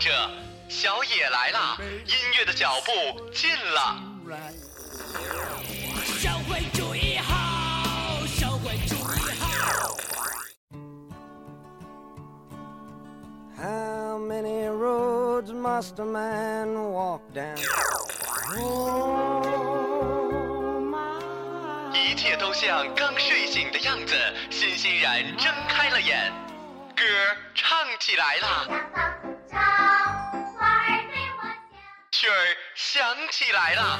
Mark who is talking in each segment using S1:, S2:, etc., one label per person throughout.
S1: 着，小野来了，音乐的脚步近了。
S2: 社会主义好，社会主义好。
S3: How many roads must a man walk down? Oh,
S1: 一切都像刚睡醒的样子，欣欣然睁开了眼，歌唱起来了，曲儿响起来了，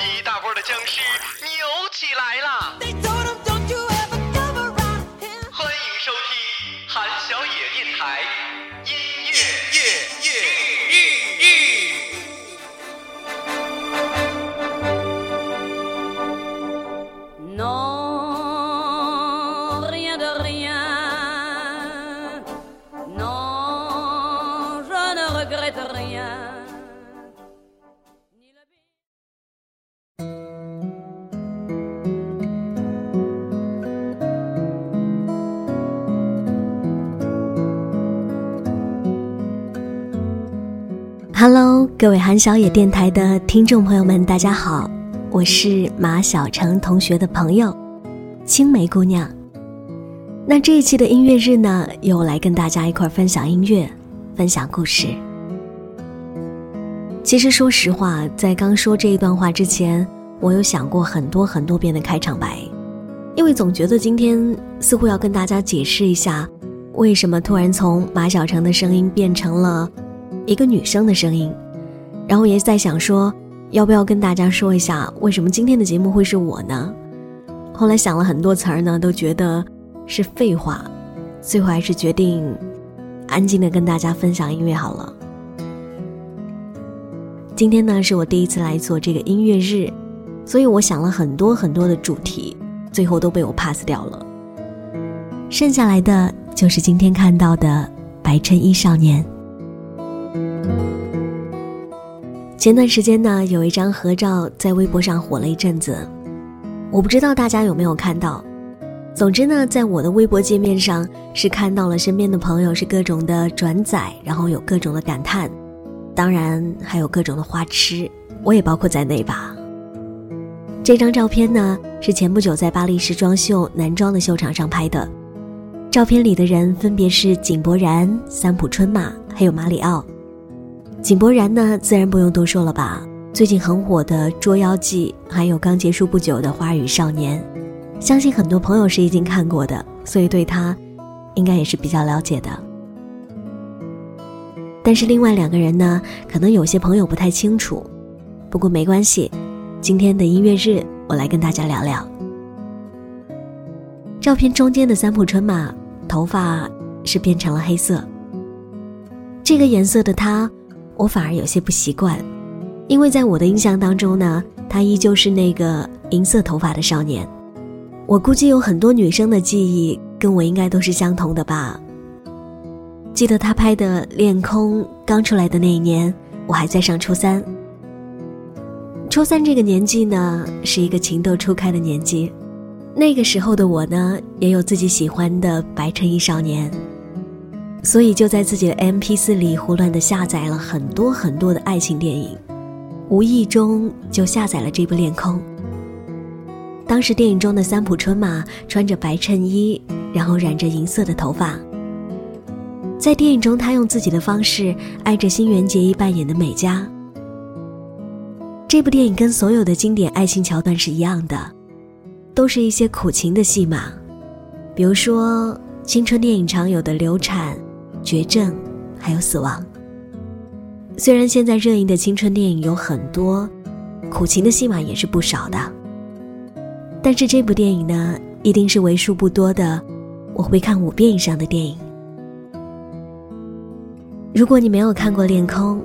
S1: 一大波的僵尸扭起来了。
S4: Regrette rien. Ni le bien-
S5: Hello，各位韩小野电台的听众朋友们，大家好，我是马小成同学的朋友青梅姑娘。那这一期的音乐日呢，由我来跟大家一块儿分享音乐，分享故事。其实说实话，在刚说这一段话之前，我有想过很多很多遍的开场白，因为总觉得今天似乎要跟大家解释一下，为什么突然从马小成的声音变成了一个女生的声音，然后也在想说，要不要跟大家说一下，为什么今天的节目会是我呢？后来想了很多词儿呢，都觉得是废话，最后还是决定安静的跟大家分享音乐好了。今天呢是我第一次来做这个音乐日，所以我想了很多很多的主题，最后都被我 pass 掉了。剩下来的就是今天看到的《白衬衣少年》。前段时间呢，有一张合照在微博上火了一阵子，我不知道大家有没有看到。总之呢，在我的微博界面上是看到了身边的朋友是各种的转载，然后有各种的感叹，当然还有各种的花痴，我也包括在内吧。这张照片呢，是前不久在巴黎时装秀男装的秀场上拍的，照片里的人分别是井柏然、三浦春马还有马里奥。井柏然呢，自然不用多说了吧。最近很火的《捉妖记》，还有刚结束不久的《花儿与少年》，相信很多朋友是已经看过的，所以对他应该也是比较了解的。但是另外两个人呢，可能有些朋友不太清楚，不过没关系，今天的音乐日我来跟大家聊聊。照片中间的三浦春马头发是变成了黑色，这个颜色的他。我反而有些不习惯，因为在我的印象当中呢，他依旧是那个银色头发的少年。我估计有很多女生的记忆跟我应该都是相同的吧。记得他拍的《恋空》刚出来的那一年，我还在上初三。初三这个年纪呢，是一个情窦初开的年纪。那个时候的我呢，也有自己喜欢的白衬衣少年。所以就在自己的 MP4 里胡乱的下载了很多很多的爱情电影，无意中就下载了这部《恋空》。当时电影中的三浦春马穿着白衬衣，然后染着银色的头发。在电影中，他用自己的方式爱着新垣结衣扮演的美嘉。这部电影跟所有的经典爱情桥段是一样的，都是一些苦情的戏码，比如说青春电影常有的流产。绝症，还有死亡。虽然现在热映的青春电影有很多，苦情的戏码也是不少的，但是这部电影呢，一定是为数不多的我会看五遍以上的电影。如果你没有看过《恋空》，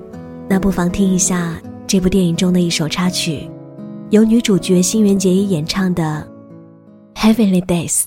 S5: 那不妨听一下这部电影中的一首插曲，由女主角新垣结衣演唱的《Heavenly Days》。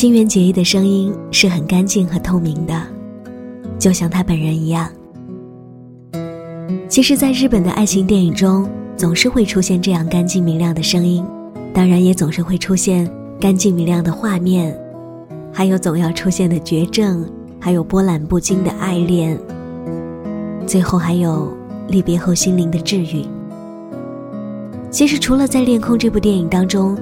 S5: 心垣结衣的声音是很干净和透明的，就像她本人一样。其实，在日本的爱情电影中，总是会出现这样干净明亮的声音，当然也总是会出现干净明亮的画面，还有总要出现的绝症，还有波澜不惊的爱恋，最后还有离别后心灵的治愈。其实，除了在《恋空》这部电影当中，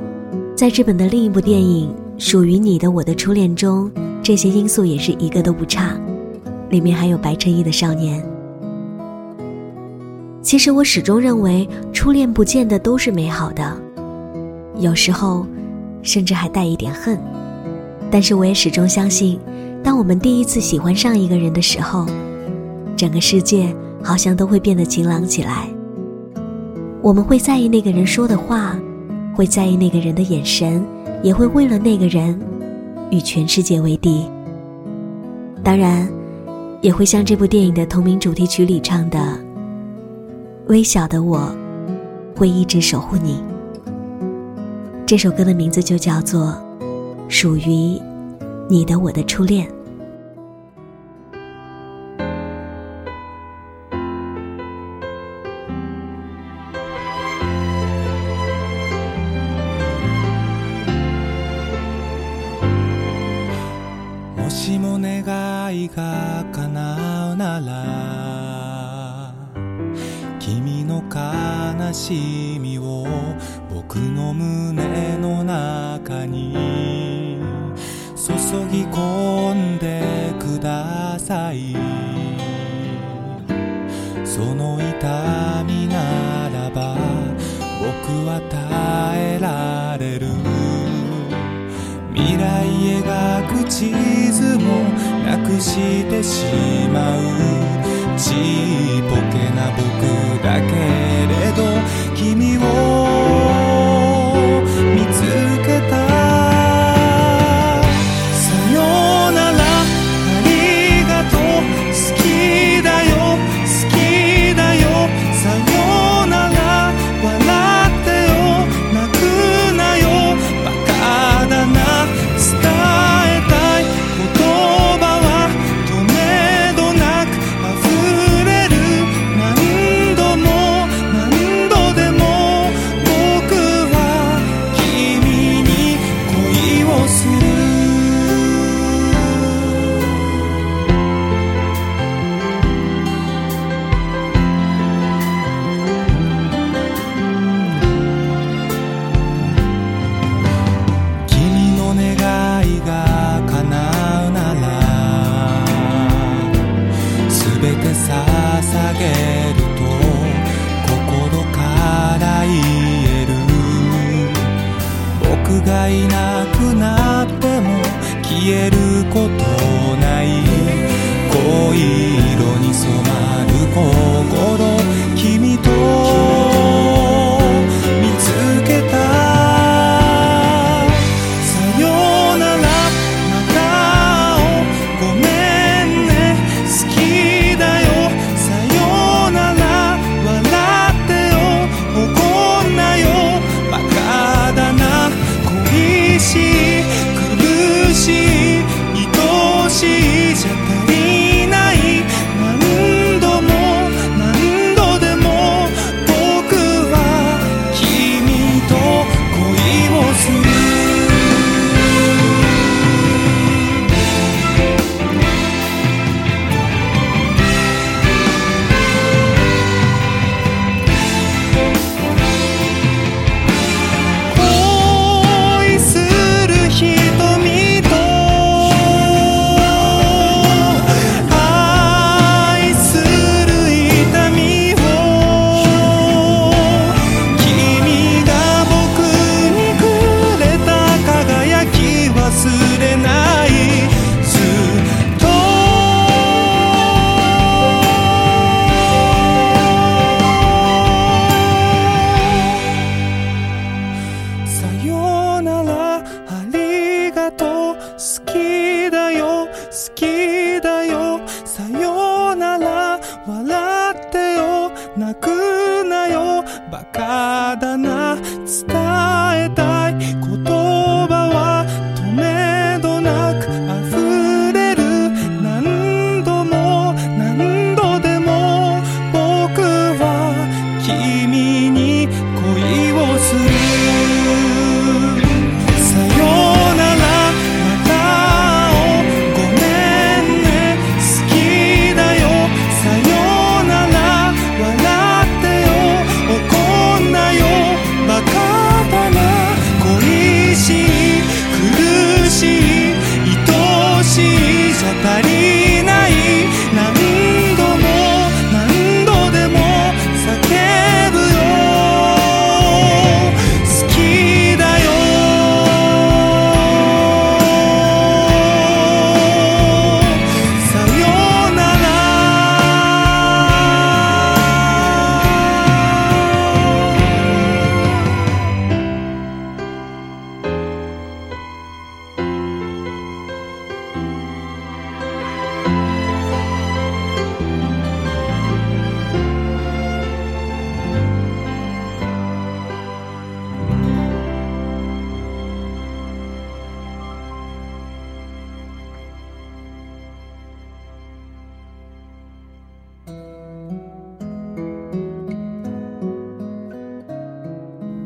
S5: 在日本的另一部电影属于你的我的初恋中这些因素也是一个都不差。里面还有白衬衣的少年。其实我始终认为初恋不见得都是美好的。有时候甚至还带一点恨。但是我也始终相信当我们第一次喜欢上一个人的时候整个世界好像都会变得晴朗起来。我们会在意那个人说的话会在意那个人的眼神也会为了那个人与全世界为敌。当然，也会像这部电影的同名主题曲里唱的：“微小的我，会一直守护你。”这首歌的名字就叫做《属于你的我的初恋》。
S6: が叶うなら君の悲しみを僕の胸の中に注ぎ込んでください。その痛みならば僕は耐えられる。未来してしまう。ちっぽけな僕だけれど君を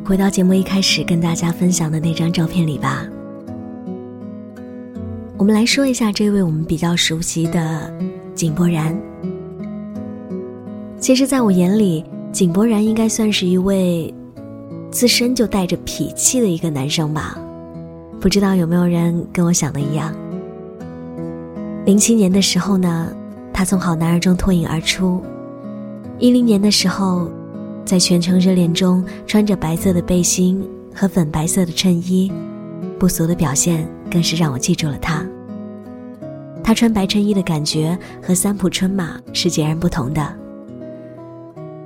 S5: 回到节目一开始跟大家分享的那张照片里吧。我们来说一下这位我们比较熟悉的井柏然。其实，在我眼里，井柏然应该算是一位自身就带着痞气的一个男生吧。不知道有没有人跟我想的一样？零七年的时候呢，他从好男儿中脱颖而出；一零年的时候，在全程热恋中穿着白色的背心和粉白色的衬衣，不俗的表现更是让我记住了他。他穿白衬衣的感觉和三浦春马是截然不同的。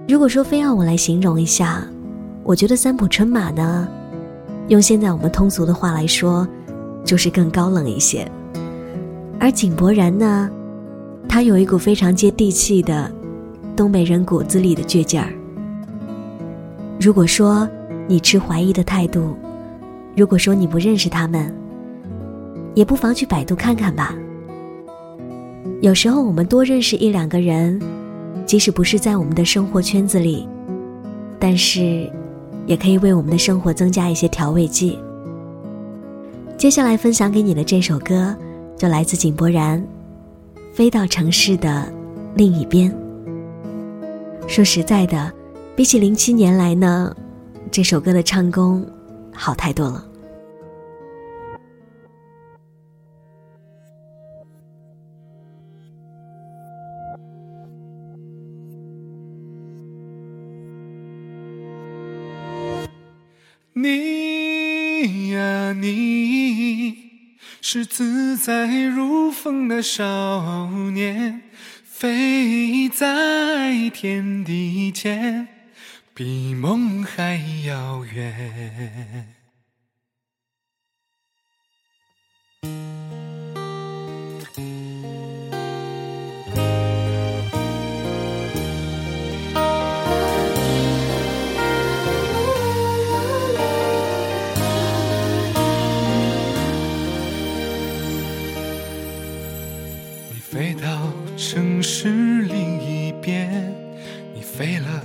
S5: 如果说非要我来形容一下，我觉得三浦春马呢，用现在我们通俗的话来说，就是更高冷一些。而井柏然呢，他有一股非常接地气的东北人骨子里的倔劲儿。如果说你持怀疑的态度，如果说你不认识他们，也不妨去百度看看吧。有时候我们多认识一两个人，即使不是在我们的生活圈子里，但是也可以为我们的生活增加一些调味剂。接下来分享给你的这首歌。就来自井柏然，《飞到城市的另一边》。说实在的，比起零七年来呢，这首歌的唱功好太多了。
S6: 你呀你。是自在如风的少年，飞在天地间，比梦还遥远。你飞到城市另一边，你飞了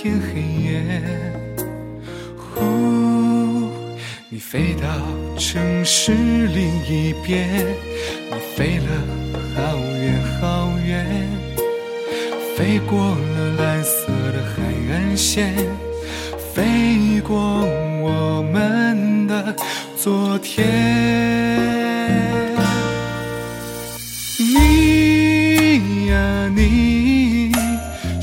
S6: 天黑夜。呼，你飞到城市另一边，你飞了好远好远，飞过了蓝色的海岸线。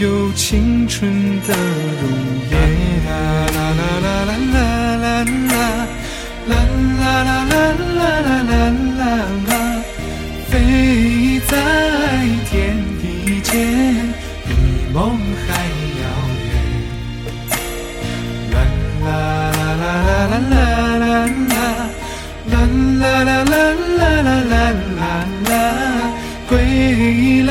S6: 有青春的容颜？啦啦啦啦啦啦啦啦。啦啦啦啦啦啦啦啦啦，飞在天地间，比梦还遥远。啦啦啦啦啦啦啦啦，啦啦啦啦啦啦啦啦啦，归来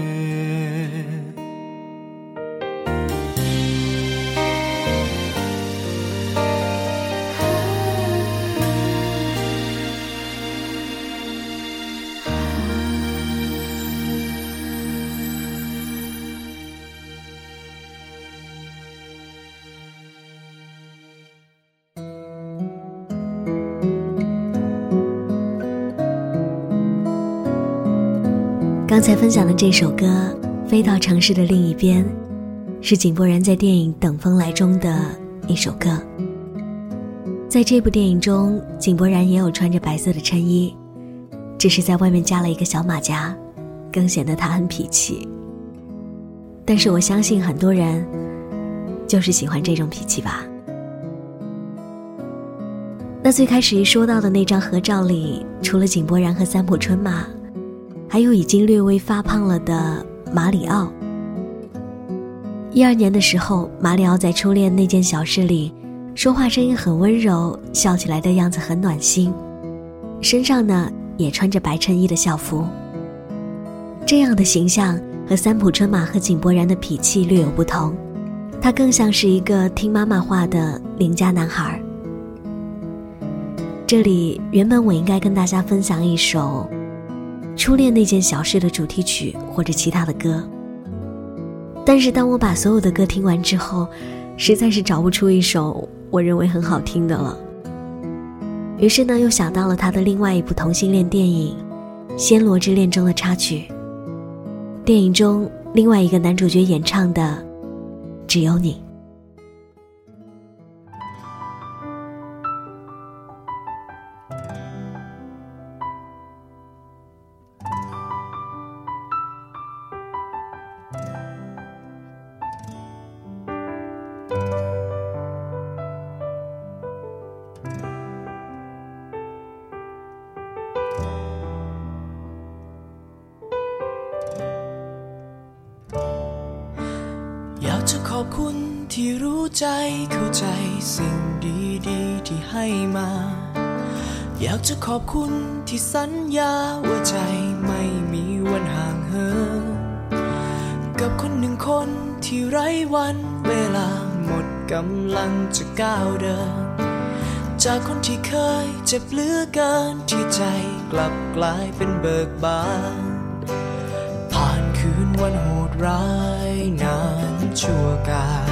S5: 刚才分享的这首歌《飞到城市的另一边》，是井柏然在电影《等风来》中的一首歌。在这部电影中，井柏然也有穿着白色的衬衣，只是在外面加了一个小马甲，更显得他很痞气。但是我相信很多人就是喜欢这种脾气吧。那最开始一说到的那张合照里，除了井柏然和三浦春马。还有已经略微发胖了的马里奥。一二年的时候，马里奥在《初恋那件小事》里，说话声音很温柔，笑起来的样子很暖心，身上呢也穿着白衬衣的校服。这样的形象和三浦春马和井柏然的脾气略有不同，他更像是一个听妈妈话的邻家男孩。这里原本我应该跟大家分享一首。初恋那件小事的主题曲或者其他的歌，但是当我把所有的歌听完之后，实在是找不出一首我认为很好听的了。于是呢，又想到了他的另外一部同性恋电影《暹罗之恋》中的插曲。电影中另外一个男主角演唱的《只有你》。า
S2: กจะขอบคุณที่สัญญาว่าใจไม่มีวันห่างเหินกับคนหนึ่งคนที่ไร้วันเวลาหมดกำลังจะก้าวเดิน จากคนที่เคยเจ็บเหลือเกินที่ใจกลับกลายเป็นเบิกบาน ผ่านคืนวันโหดร้ายนานชั่วกาล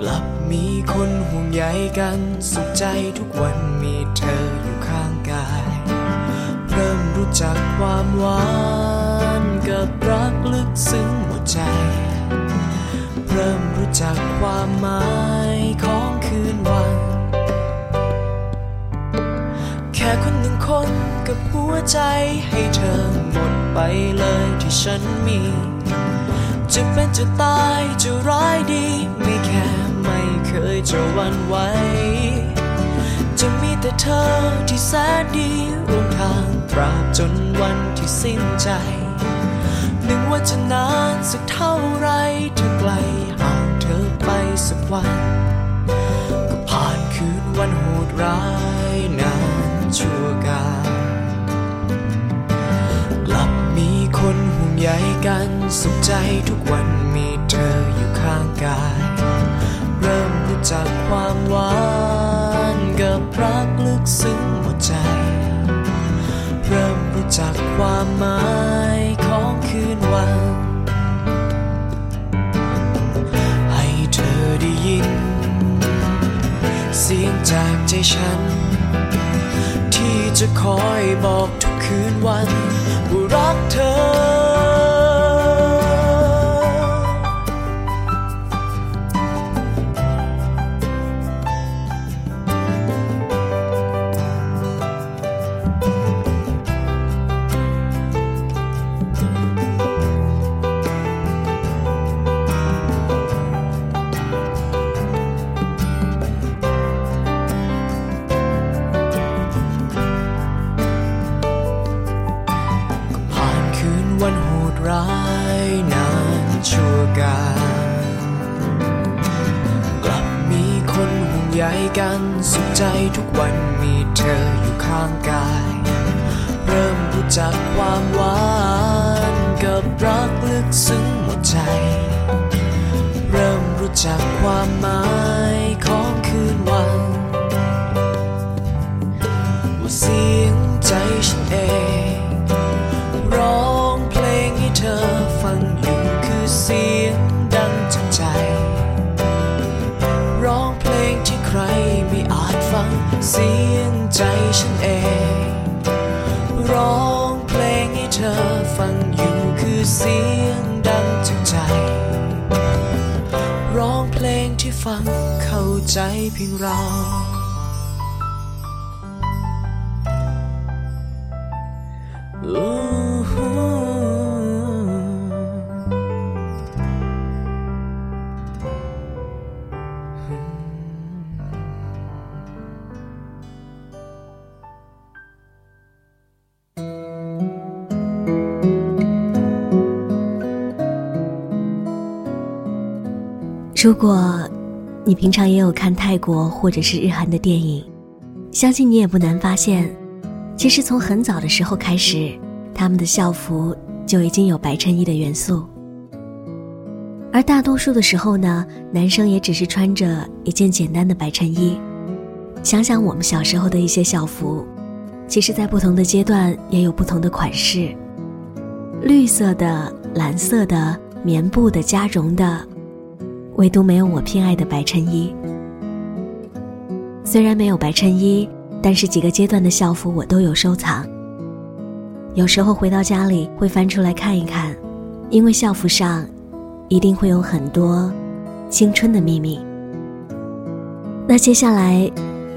S2: กลับ มีคนห่วงใยกัน สุขใจทุกวันมีเธออยู่ข้างกาย เริ่มรู้จักความหวานกับรักลึกซึ้งหมดใจ เริ่มรู้จักความหมายของคืนวัน แค่คนหนึ่งคนกับหัวใจให้เธอหมดไปเลยที่ฉันมี จะเป็นจะตายจะร้ายดีไม่แค่ ไม่เคยจะวันไหว จะมีแต่เธอที่แสนดีร่วมทางตราบจนวันที่สิ้นใจหนึ่งว่าจะนานสักเท่าไรถ้าไกลห่างเธอไปสักวัน ก็ผ่านคืนวันโหดร้ายนานชั่วกาลกลับมีคนห่วงใยกันสุขใจทุกวันมีเธออยู่ข้างกาย จักความหวานกับรักลึกซึ้งหมดใจ เริ่มจากความหมายของคืนวัน ให้เธอได้ยิน เสียงจากใจฉัน ที่จะคอยบอกทุกคืนวันว่ารักเธอ ใยกันสุขใจทุกวันมีเธออยู่ข้างกาย เริ่มรู้จักความหวานกับรักลึกซึ้งหมดใจ เริ่มรู้จักความหมายของคืนวันว่าเสียงใจฉันเอง เสียงใจฉันเอง ร้องเพลงให้เธอฟังอยู่คือเสียงดังจากใจ ร้องเพลงที่ฟังเข้าใจเพียงเรา
S5: 如果你平常也有看泰国或者是日韩的电影，相信你也不难发现，其实从很早的时候开始，他们的校服就已经有白衬衣的元素。而大多数的时候呢，男生也只是穿着一件简单的白衬衣。想想我们小时候的一些校服，其实在不同的阶段也有不同的款式，绿色的、蓝色的、棉布的、加绒的。唯独没有我偏爱的白衬衣。虽然没有白衬衣，但是几个阶段的校服我都有收藏。有时候回到家里会翻出来看一看，因为校服上一定会有很多青春的秘密。那接下来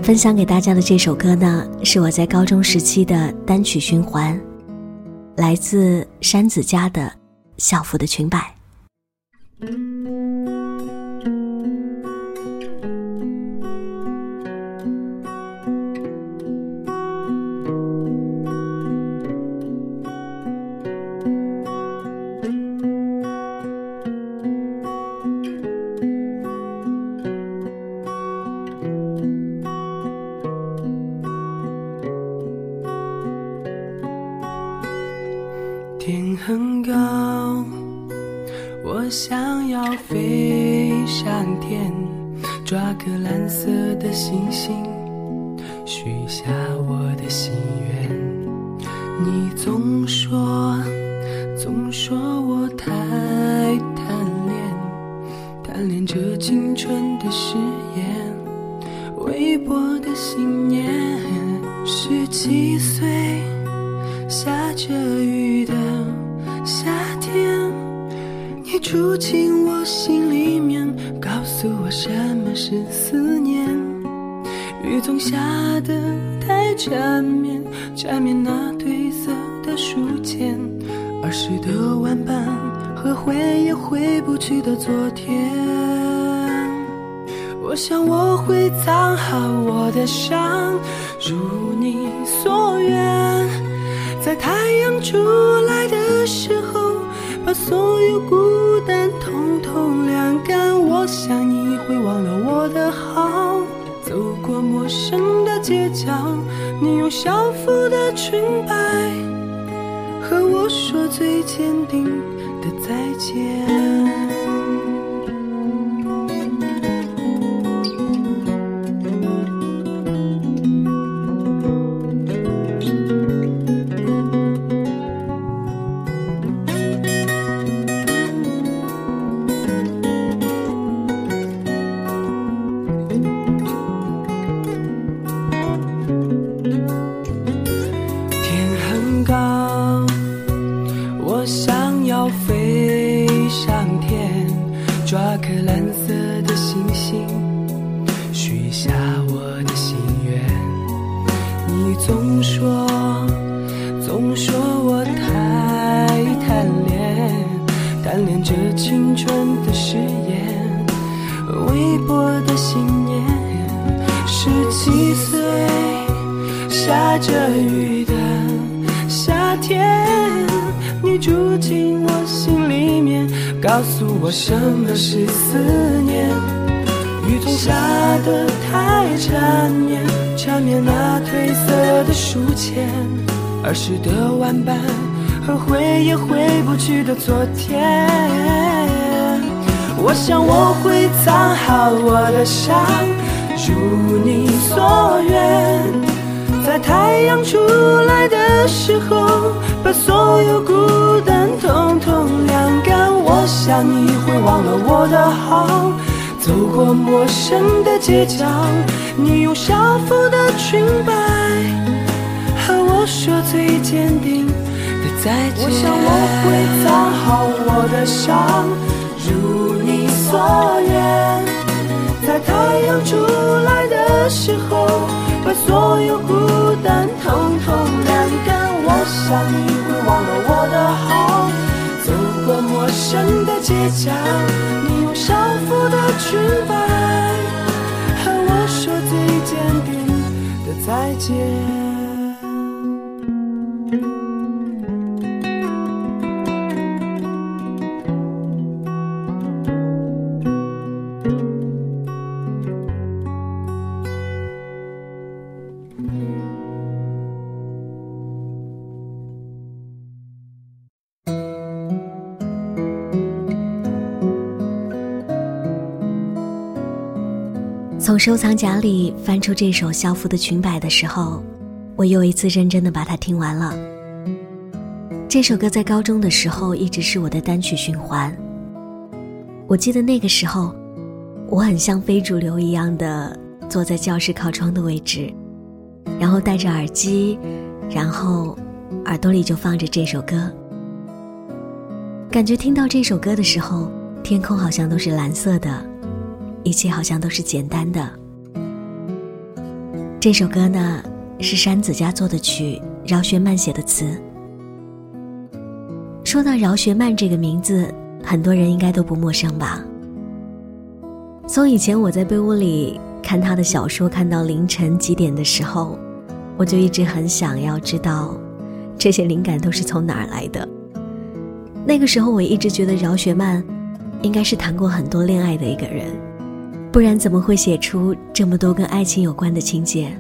S5: 分享给大家的这首歌呢，是我在高中时期的单曲循环，来自山子家的《校服的裙摆》。
S2: 抓个蓝色的星星，的伤，如你所愿。在太阳出来的时候，把所有孤单统统晾干。我想你会忘了我的好，走过陌生的街角，你用校服的裙摆和我说最坚定的再见。
S7: 住进我心里面，告诉我什么是思念。雨中下得太缠绵，缠绵那褪色的书签，儿时的玩伴和回也回不去的昨天。我想我会藏好我的伤，如你所愿，在太阳出来的时候，把所有孤单统统晾干。我想你会忘了我的好，走过陌生的街角，你用校服的裙摆和我说最坚定的再见。我想我会藏好我的伤，如你所愿。在太阳出来的时候，把所有孤单通通晾干。我想你会忘了我的好，走过陌生的街角，你用校服的裙摆和我说最坚定的再见。
S5: 收藏夹里翻出这首《校服的裙摆》的时候，我又一次认真的把它听完了。这首歌在高中的时候一直是我的单曲循环。我记得那个时候，我很像非主流一样的坐在教室靠窗的位置，然后戴着耳机，然后耳朵里就放着这首歌。感觉听到这首歌的时候，天空好像都是蓝色的。一切好像都是简单的。这首歌呢，是山子家作的曲，饶学曼写的词。说到饶学曼这个名字，很多人应该都不陌生吧？从以前我在被窝里看他的小说，看到凌晨几点的时候，我就一直很想要知道，这些灵感都是从哪儿来的。那个时候，我一直觉得饶学曼，应该是谈过很多恋爱的一个人。不然怎么会写出这么多跟爱情有关的情节？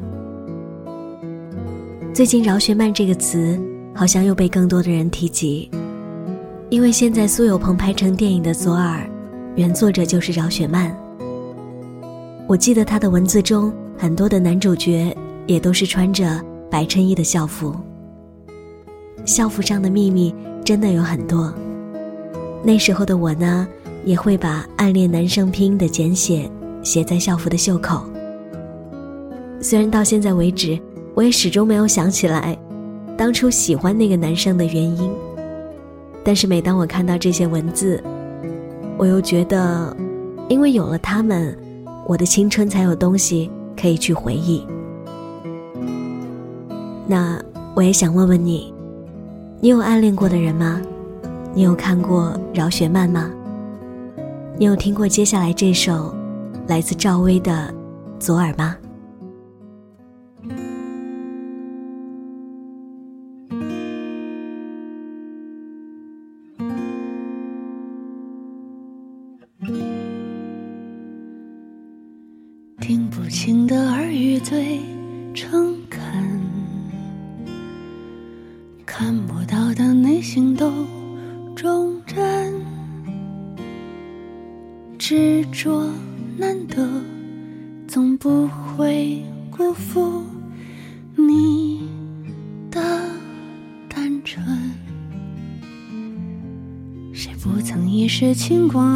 S5: 最近“饶雪漫”这个词好像又被更多的人提及，因为现在苏有朋拍成电影的《左耳》，原作者就是饶雪漫。我记得他的文字中很多的男主角也都是穿着白衬衣的校服，校服上的秘密真的有很多。那时候的我呢，也会把暗恋男生拼音的简写。写在校服的袖口。虽然到现在为止，我也始终没有想起来，当初喜欢那个男生的原因。但是每当我看到这些文字，我又觉得，因为有了他们，我的青春才有东西可以去回忆。那我也想问问你，你有暗恋过的人吗？你有看过饶雪漫吗？你有听过接下来这首？来自赵薇的《左耳》吗？
S8: 听不清的耳语最诚恳，看不到的内心都忠贞，执着。星光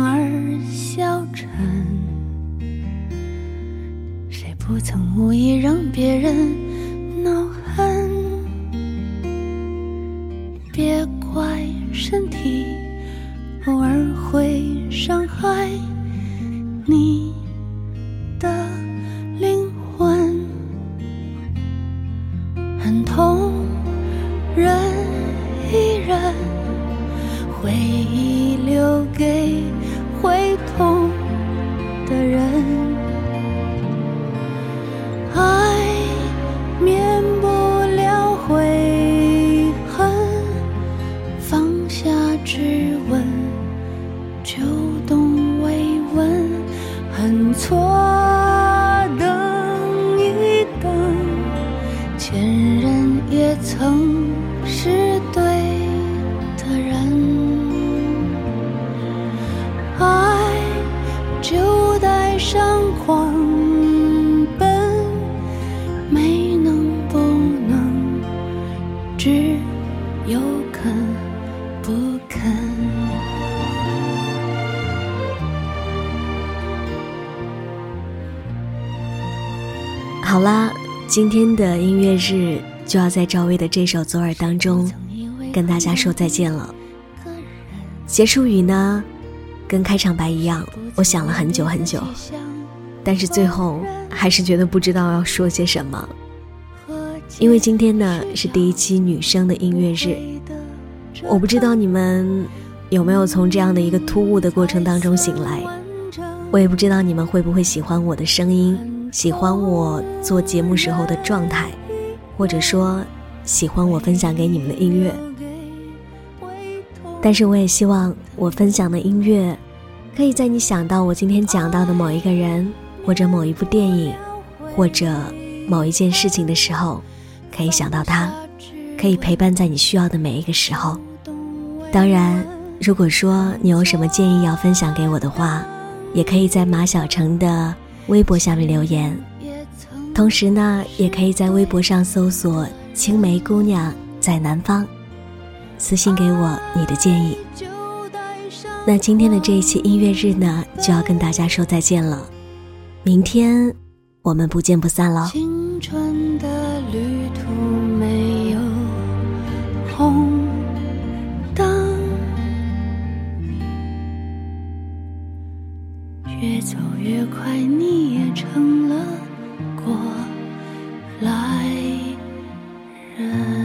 S8: 今天的音乐日就要在赵薇的这首《左耳》当中跟大家说再见了。结束语呢，跟开场白一样，我想了很久很久，但是最后还是觉得不知道要说些什么。因为今天呢是第一期女生的音乐日，我不知道你们有没有从这样的一个突兀的过程当中醒来，我也不知道你们会不会喜欢我的声音。喜欢我做节目时候的状态，或者说喜欢我分享给你们的音乐。但是我也希望我分享的音乐，可以在你想到我今天讲到的某一个人，或者某一部电影，或者某一件事情的时候，可以想到他，可以陪伴在你需要的每一个时候。当然，如果说你有什么建议要分享给我的话，也可以在马小成的。微博下面留言，同时呢，也可以在微博上搜索“青梅姑娘在南方”，私信给我你的建议。那今天的这一期音乐日呢，就要跟大家说再见了，明天我们不见不散喽。
S5: 青春的
S8: 越走越快你也成了过来人。